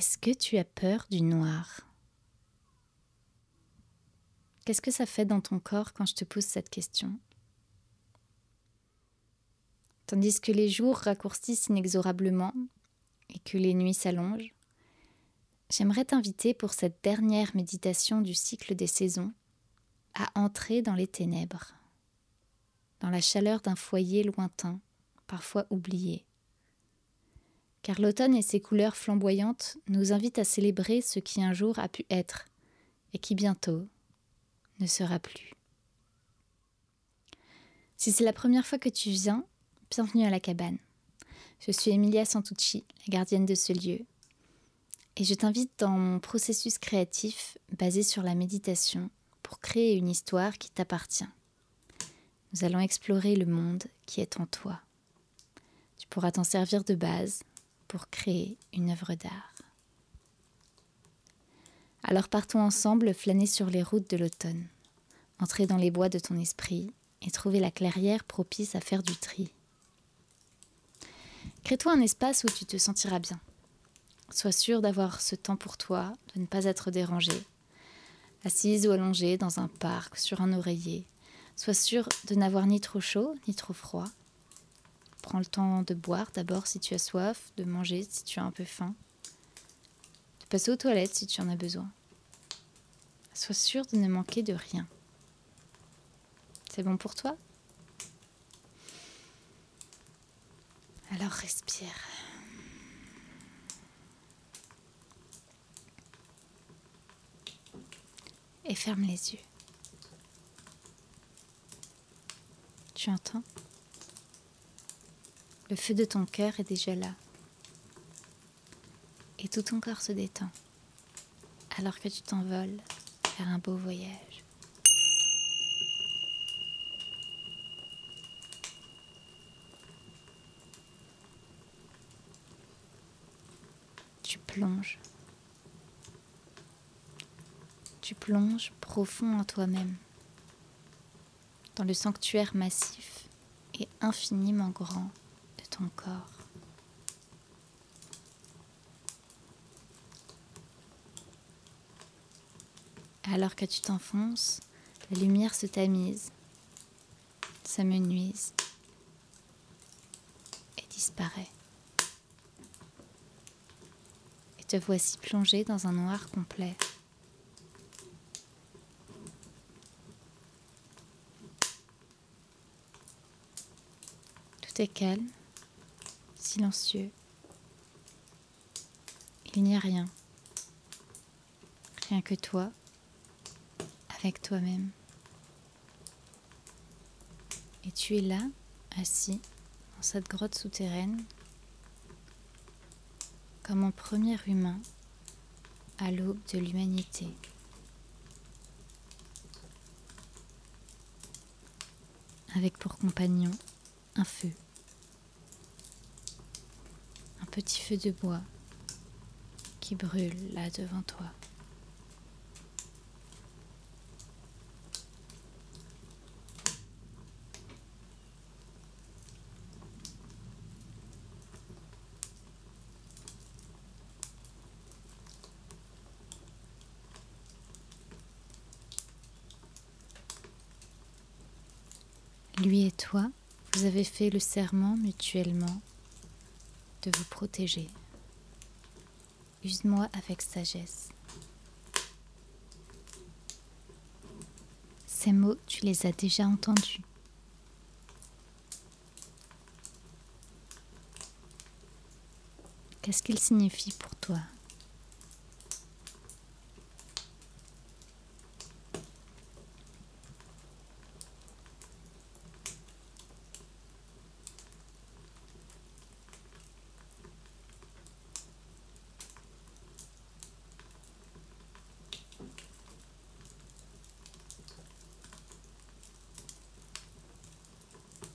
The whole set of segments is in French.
Est-ce que tu as peur du noir? Qu'est-ce que ça fait dans ton corps quand je te pose cette question? Tandis que les jours raccourcissent inexorablement et que les nuits s'allongent, j'aimerais t'inviter pour cette dernière méditation du cycle des saisons à entrer dans les ténèbres, dans la chaleur d'un foyer lointain, parfois oublié. Car l'automne et ses couleurs flamboyantes nous invitent à célébrer ce qui un jour a pu être et qui bientôt ne sera plus. Si c'est la première fois que tu viens, bienvenue à la cabane. Je suis Emilia Santucci, la gardienne de ce lieu, et je t'invite dans mon processus créatif basé sur la méditation pour créer une histoire qui t'appartient. Nous allons explorer le monde qui est en toi. Tu pourras t'en servir de base pour créer une œuvre d'art. Alors partons ensemble flâner sur les routes de l'automne, entrer dans les bois de ton esprit et trouver la clairière propice à faire du tri. Crée-toi un espace où tu te sentiras bien. Sois sûr d'avoir ce temps pour toi, de ne pas être dérangé. Assise ou allongée dans un parc, sur un oreiller. Sois sûr de n'avoir ni trop chaud ni trop froid. Prends le temps de boire d'abord si tu as soif, de manger si tu as un peu faim, de passer aux toilettes si tu en as besoin. Sois sûr de ne manquer de rien. C'est bon pour toi? Alors respire. Et ferme les yeux. Tu entends? Le feu de ton cœur est déjà là. Et tout ton corps se détend alors que tu t'envoles vers un beau voyage. tu plonges. Tu plonges profond en toi-même, dans le sanctuaire massif et infiniment grand Alors que tu t'enfonces, la lumière se tamise, s'amenuise et disparaît. te voici plongé dans un noir complet. Tout est calme, silencieux. Il n'y a rien. Rien que toi, avec toi-même. Et tu es là, assis, dans cette grotte souterraine comme un premier humain à l'aube de l'humanité. Avec pour compagnon un feu, petit feu de bois qui brûle là devant toi. Lui et toi, vous avez fait le serment mutuellement de vous protéger. Use-moi avec sagesse. Ces mots, tu les as déjà entendus. Qu'est-ce qu'ils signifient pour toi?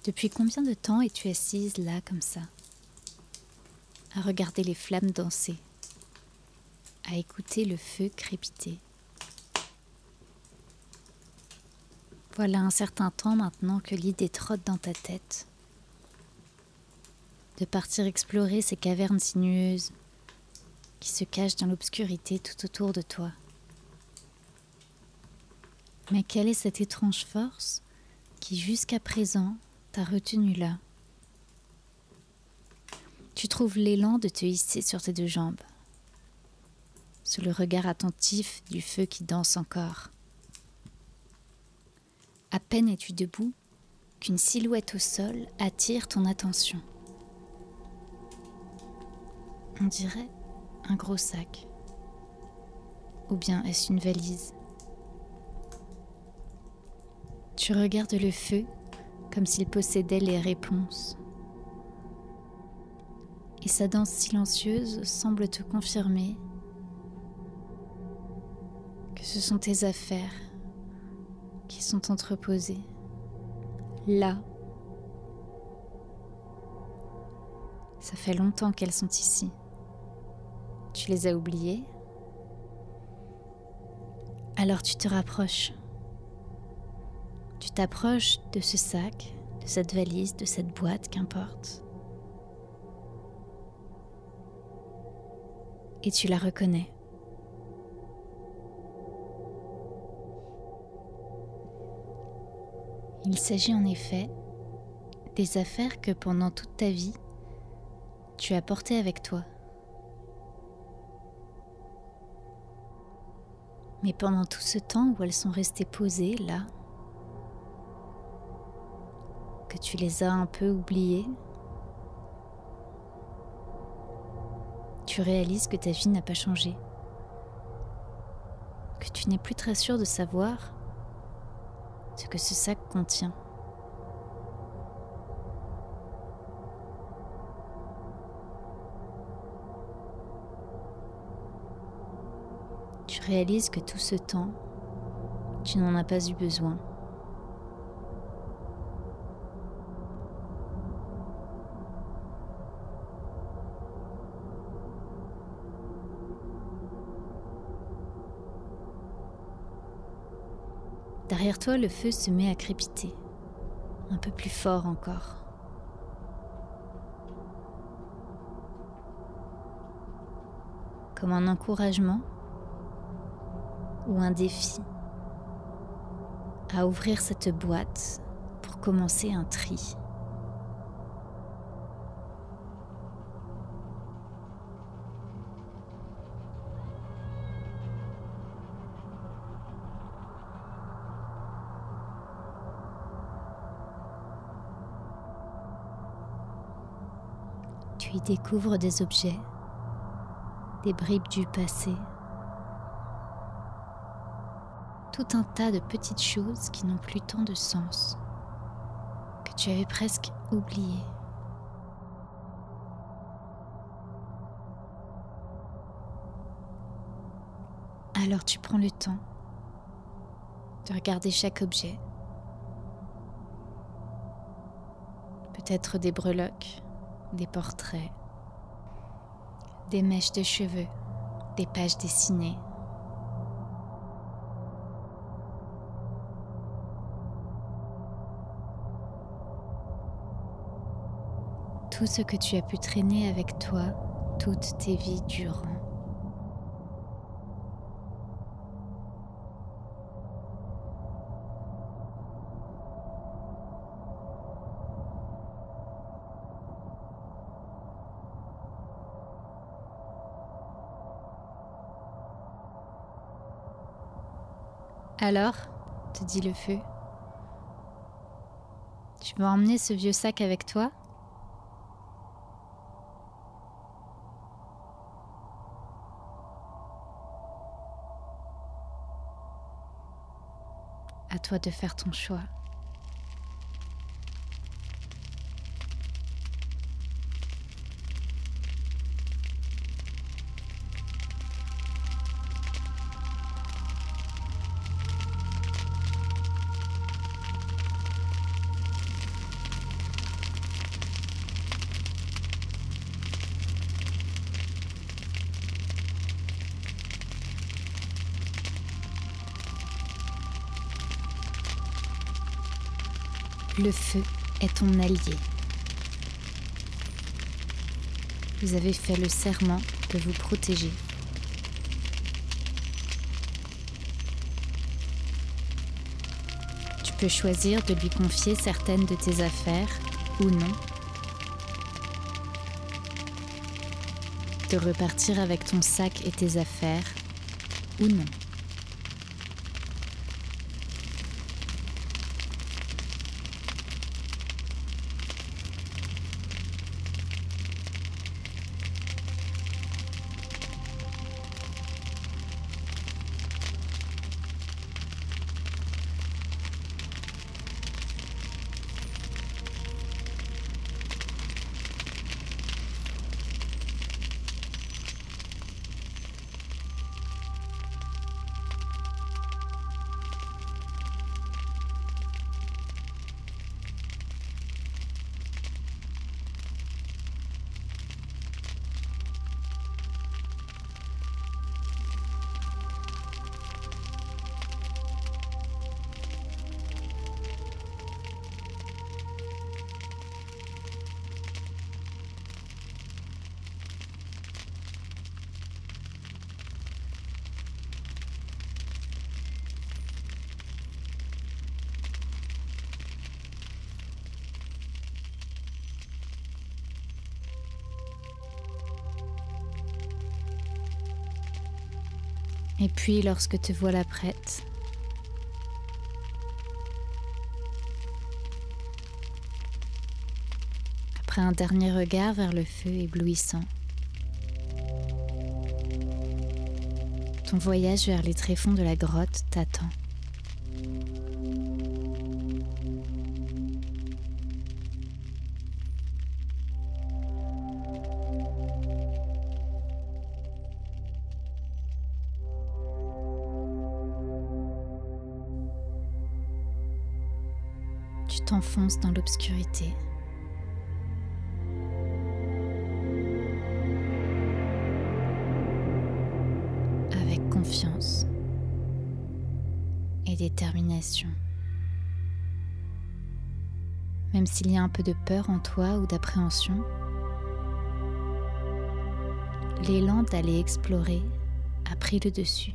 Depuis combien de temps es-tu assise là comme ça, à regarder les flammes danser, à écouter le feu crépiter? Voilà un certain temps maintenant que l'idée trotte dans ta tête de partir explorer ces cavernes sinueuses qui se cache dans l'obscurité tout autour de toi. Mais quelle est cette étrange force qui jusqu'à présent t'a retenu là Tu trouves l'élan de te hisser sur tes deux jambes, sous le regard attentif du feu qui danse encore. À peine es-tu debout qu'une silhouette au sol attire ton attention. On dirait un gros sac. Ou bien est-ce une valise? Tu regardes le feu comme s'il possédait les réponses. Et sa danse silencieuse semble te confirmer que ce sont tes affaires qui sont entreposées là. Ça fait longtemps qu'elles sont ici. Tu les as oubliées? Alors tu te rapproches. T'approches de ce sac, de cette valise, de cette boîte, qu'importe. Et tu la reconnais. Il s'agit en effet des affaires que pendant toute ta vie, tu as portées avec toi. Mais pendant tout ce temps où elles sont restées posées là, tu les as un peu oubliées, tu réalises que ta vie n'a pas changé, que tu n'es plus très sûr de savoir ce que ce sac contient. réalises que tout ce temps, tu n'en as pas eu besoin. Le feu se met à crépiter, un peu plus fort encore. Comme un encouragement ou un défi à ouvrir cette boîte pour commencer un tri. Découvres des objets, des bribes du passé, tout un tas de petites choses qui n'ont plus tant de sens, que tu avais presque oubliées. Alors tu prends le temps de regarder chaque objet. Peut-être des breloques, des portraits, des mèches de cheveux, des pages dessinées, tout ce que tu as pu traîner avec toi toutes tes vies durant. Alors, te dit le feu, tu vas emmener ce vieux sac avec toi À toi de faire ton choix. Le feu est ton allié. vous avez fait le serment de vous protéger. Tu peux choisir de lui confier certaines de tes affaires ou non. De repartir avec ton sac et tes affaires ou non. Et puis lorsque te voilà prête, après un dernier regard vers le feu éblouissant, ton voyage vers les tréfonds de la grotte t'attend. Tu t'enfonces dans l'obscurité. Avec confiance et détermination. Même s'il y a un peu de peur en toi ou d'appréhension, l'élan d'aller explorer a pris le dessus.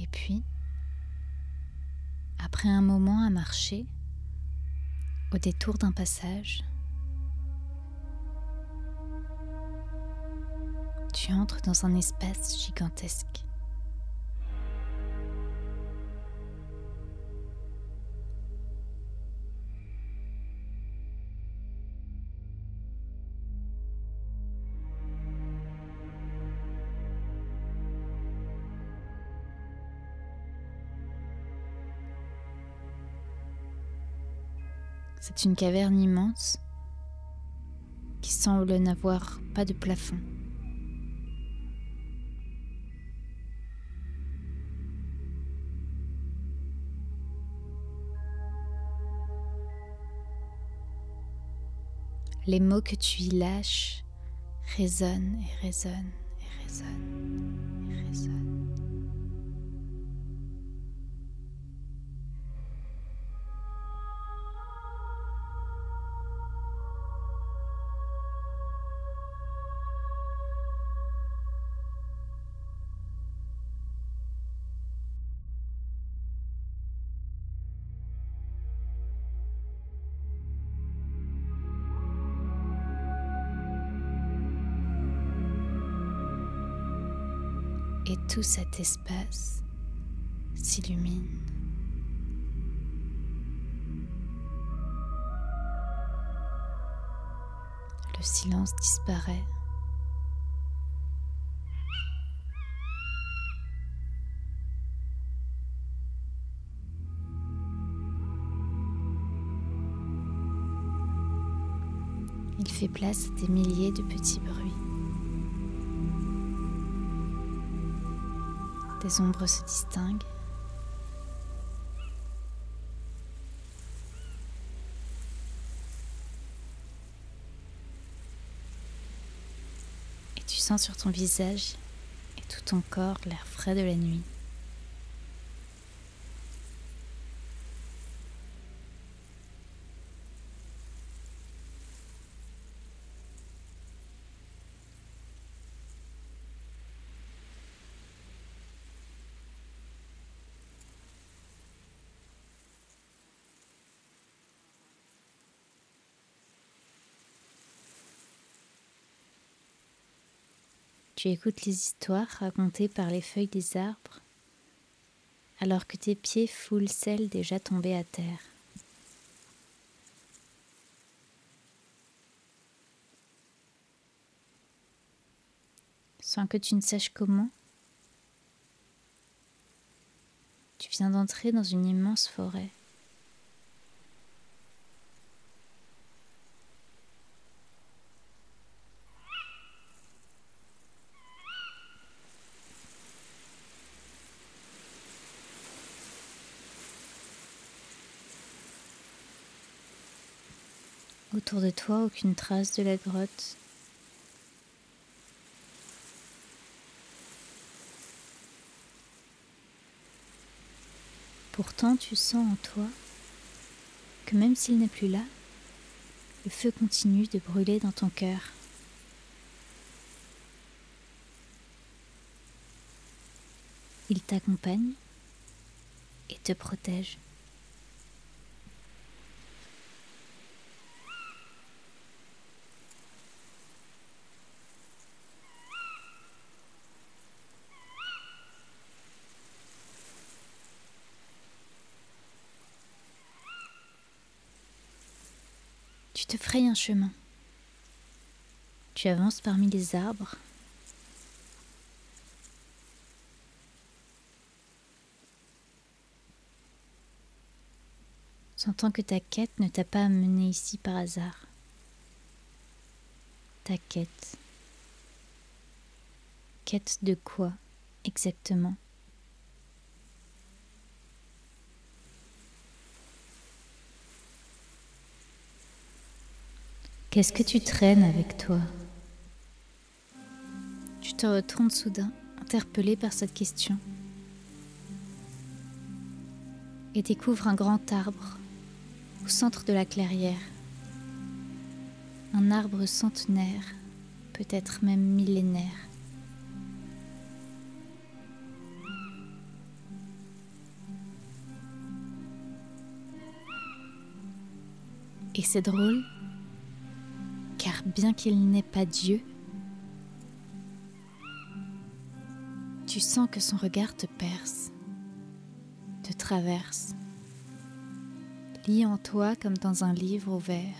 Et puis, après un moment à marcher, au détour d'un passage, tu entres dans un espace gigantesque. C'est une caverne immense qui semble n'avoir pas de plafond. Les mots que tu y lâches résonnent et résonnent et résonnent et résonnent. Tout cet espace s'illumine. Le silence disparaît. Il fait place à des milliers de petits bruits. Des ombres se distinguent. Et tu sens sur ton visage et tout ton corps l'air frais de la nuit. Tu écoutes les histoires racontées par les feuilles des arbres, alors que tes pieds foulent celles déjà tombées à terre. Sans que tu ne saches comment, tu viens d'entrer dans une immense forêt. De toi, aucune trace de la grotte. Pourtant, tu sens en toi que même s'il n'est plus là, le feu continue de brûler dans ton cœur. Il t'accompagne et te protège. Un chemin. Tu avances parmi les arbres. Sentant que ta quête ne t'a pas amené ici par hasard. Ta quête. Quête de quoi exactement? Qu'est-ce que tu traînes avec toi? Tu te retournes soudain, interpellé par cette question, et découvres un grand arbre au centre de la clairière. Un arbre centenaire, peut-être même millénaire. Et c'est drôle car bien qu'il n'est pas Dieu, tu sens que son regard te perce, te traverse, lit en toi comme dans un livre ouvert.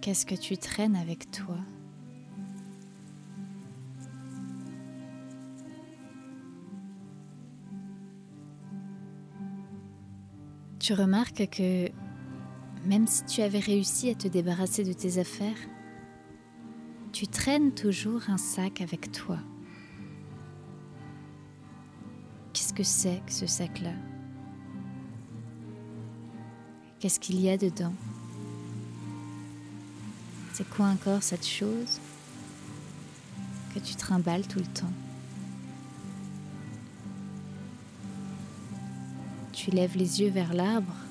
Qu'est-ce que tu traînes avec toi? Tu remarques que même si tu avais réussi à te débarrasser de tes affaires, tu traînes toujours un sac avec toi. Qu'est-ce que c'est que ce sac-là? Qu'est-ce qu'il y a dedans? C'est quoi encore cette chose que tu trimbales tout le temps? Tu lèves les yeux vers l'arbre?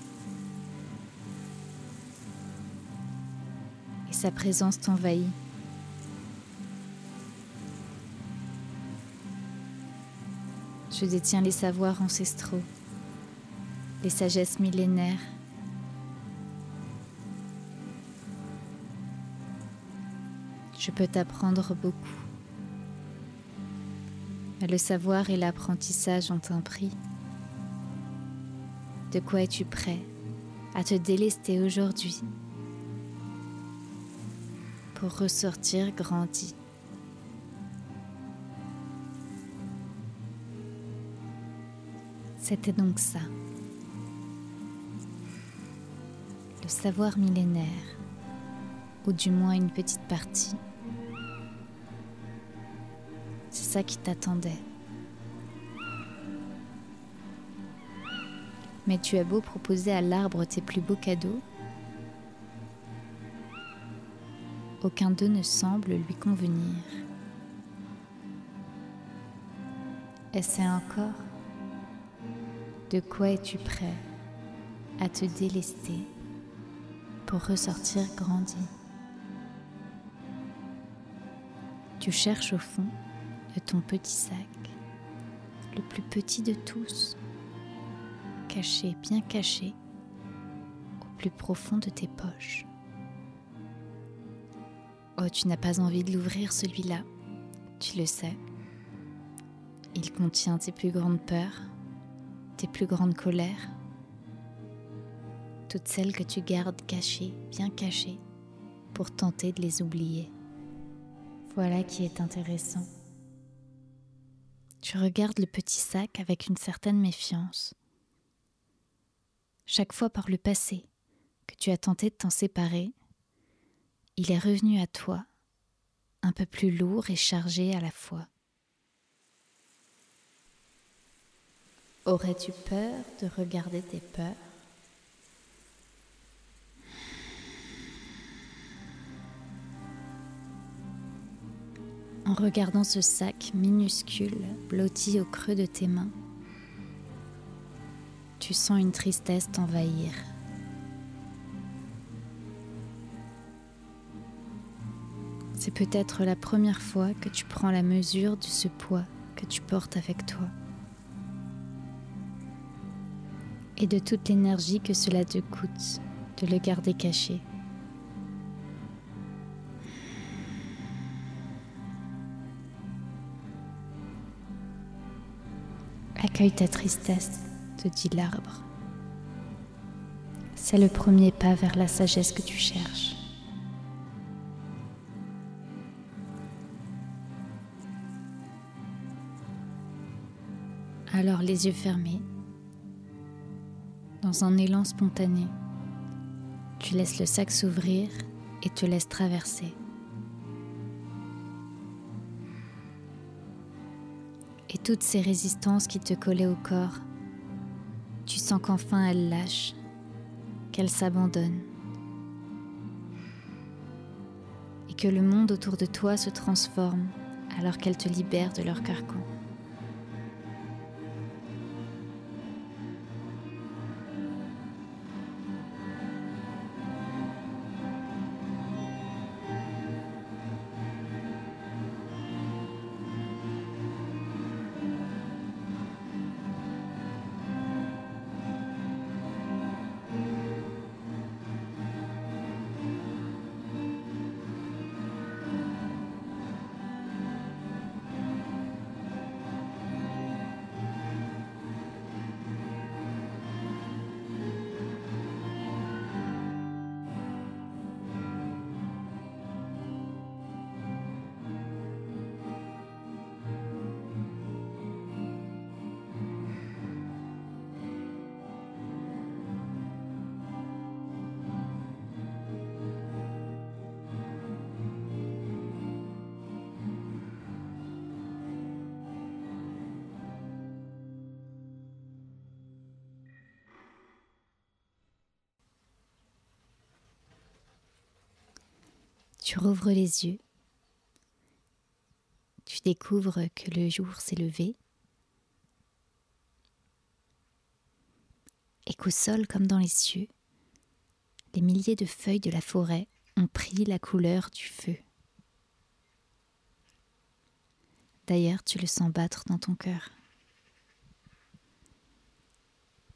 Sa présence t'envahit. Je détiens les savoirs ancestraux, les sagesses millénaires. Je peux t'apprendre beaucoup. Mais le savoir et l'apprentissage ont un prix. De quoi es-tu prêt à te délester aujourd'hui? Pour ressortir grandi C'était donc ça. Le savoir millénaire, ou du moins une petite partie. C'est ça qui t'attendait. Mais tu as beau proposer à l'arbre tes plus beaux cadeaux, aucun d'eux ne semble lui convenir. Essaie encore de quoi es-tu prêt à te délester pour ressortir grandi? Tu cherches au fond de ton petit sac, le plus petit de tous, caché, bien caché, au plus profond de tes poches. Oh, tu n'as pas envie de l'ouvrir celui-là, tu le sais. Il contient tes plus grandes peurs, tes plus grandes colères, toutes celles que tu gardes cachées, bien cachées, pour tenter de les oublier. Voilà qui est intéressant. Tu regardes le petit sac avec une certaine méfiance. Chaque fois par le passé que tu as tenté de t'en séparer, il est revenu à toi, un peu plus lourd et chargé à la fois. Aurais-tu peur de regarder tes peurs? En regardant ce sac minuscule blotti au creux de tes mains, tu sens une tristesse t'envahir. C'est peut-être la première fois que tu prends la mesure de ce poids que tu portes avec toi. et de toute l'énergie que cela te coûte de le garder caché. Accueille ta tristesse, te dit l'arbre. C'est le premier pas vers la sagesse que tu cherches. Alors les yeux fermés, dans un élan spontané. Tu laisses le sac s'ouvrir et te laisses traverser. Et toutes ces résistances qui te collaient au corps, tu sens qu'enfin elles lâchent, qu'elles s'abandonnent. Et que le monde autour de toi se transforme alors qu'elles te libèrent de leur carcan. Tu rouvres les yeux. Tu découvres que le jour s'est levé et qu'au sol comme dans les cieux, les milliers de feuilles de la forêt ont pris la couleur du feu. D'ailleurs, tu le sens battre dans ton cœur.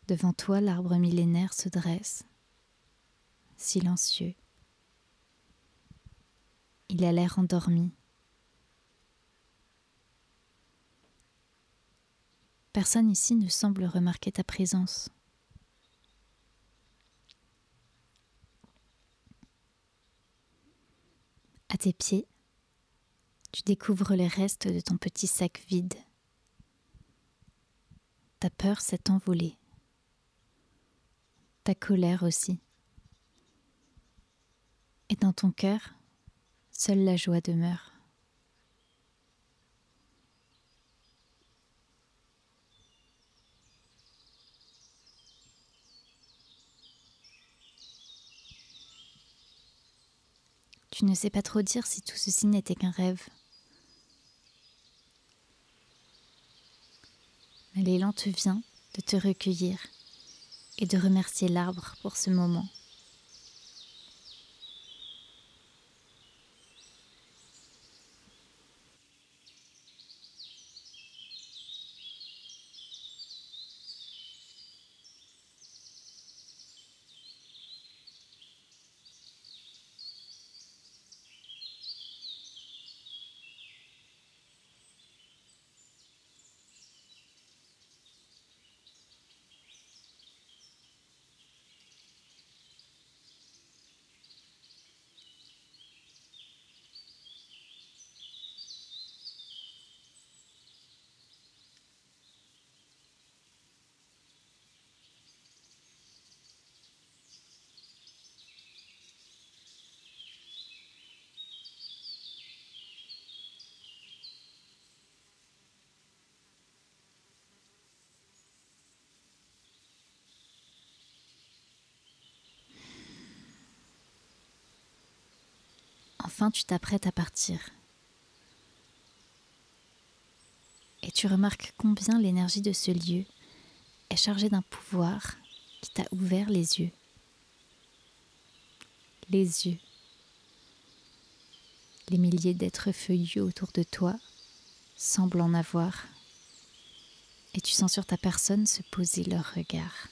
Devant toi, l'arbre millénaire se dresse, silencieux, il a l'air endormi. Personne ici ne semble remarquer ta présence. À tes pieds, tu découvres les restes de ton petit sac vide. Ta peur s'est envolée. Ta colère aussi. Et dans ton cœur, seule la joie demeure. Tu ne sais pas trop dire si tout ceci n'était qu'un rêve. Mais l'élan te vient de te recueillir et de remercier l'arbre pour ce moment. Enfin, tu t'apprêtes à partir. Et tu remarques combien l'énergie de ce lieu est chargée d'un pouvoir qui t'a ouvert les yeux. Les yeux. Les milliers d'êtres feuillus autour de toi semblent en avoir. Et tu sens sur ta personne se poser leur regard.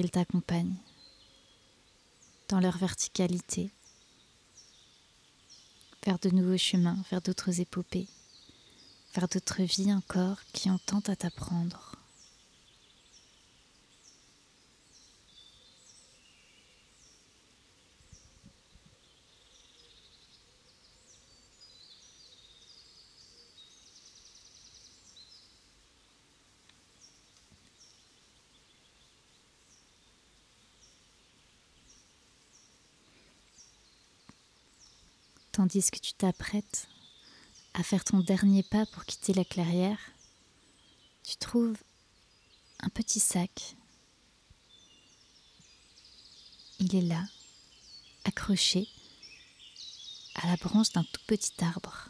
Ils t'accompagnent dans leur verticalité, vers de nouveaux chemins, vers d'autres épopées, vers d'autres vies encore qui ont tant à t'apprendre. Tandis que tu t'apprêtes à faire ton dernier pas pour quitter la clairière, tu trouves un petit sac. Il est là, accroché à la branche d'un tout petit arbre.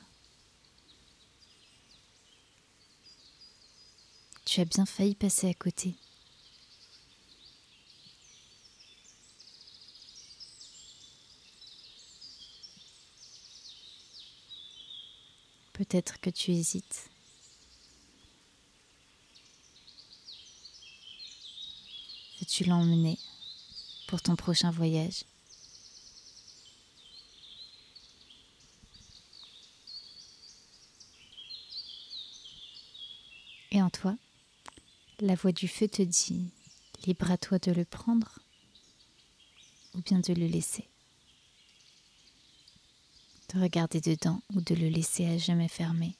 Tu as bien failli passer à côté. Peut-être que tu hésites. Veux-tu l'emmener pour ton prochain voyage? Et en toi, la voix du feu te dit, libre à toi de le prendre ou bien de le laisser de regarder dedans ou de le laisser à jamais fermé.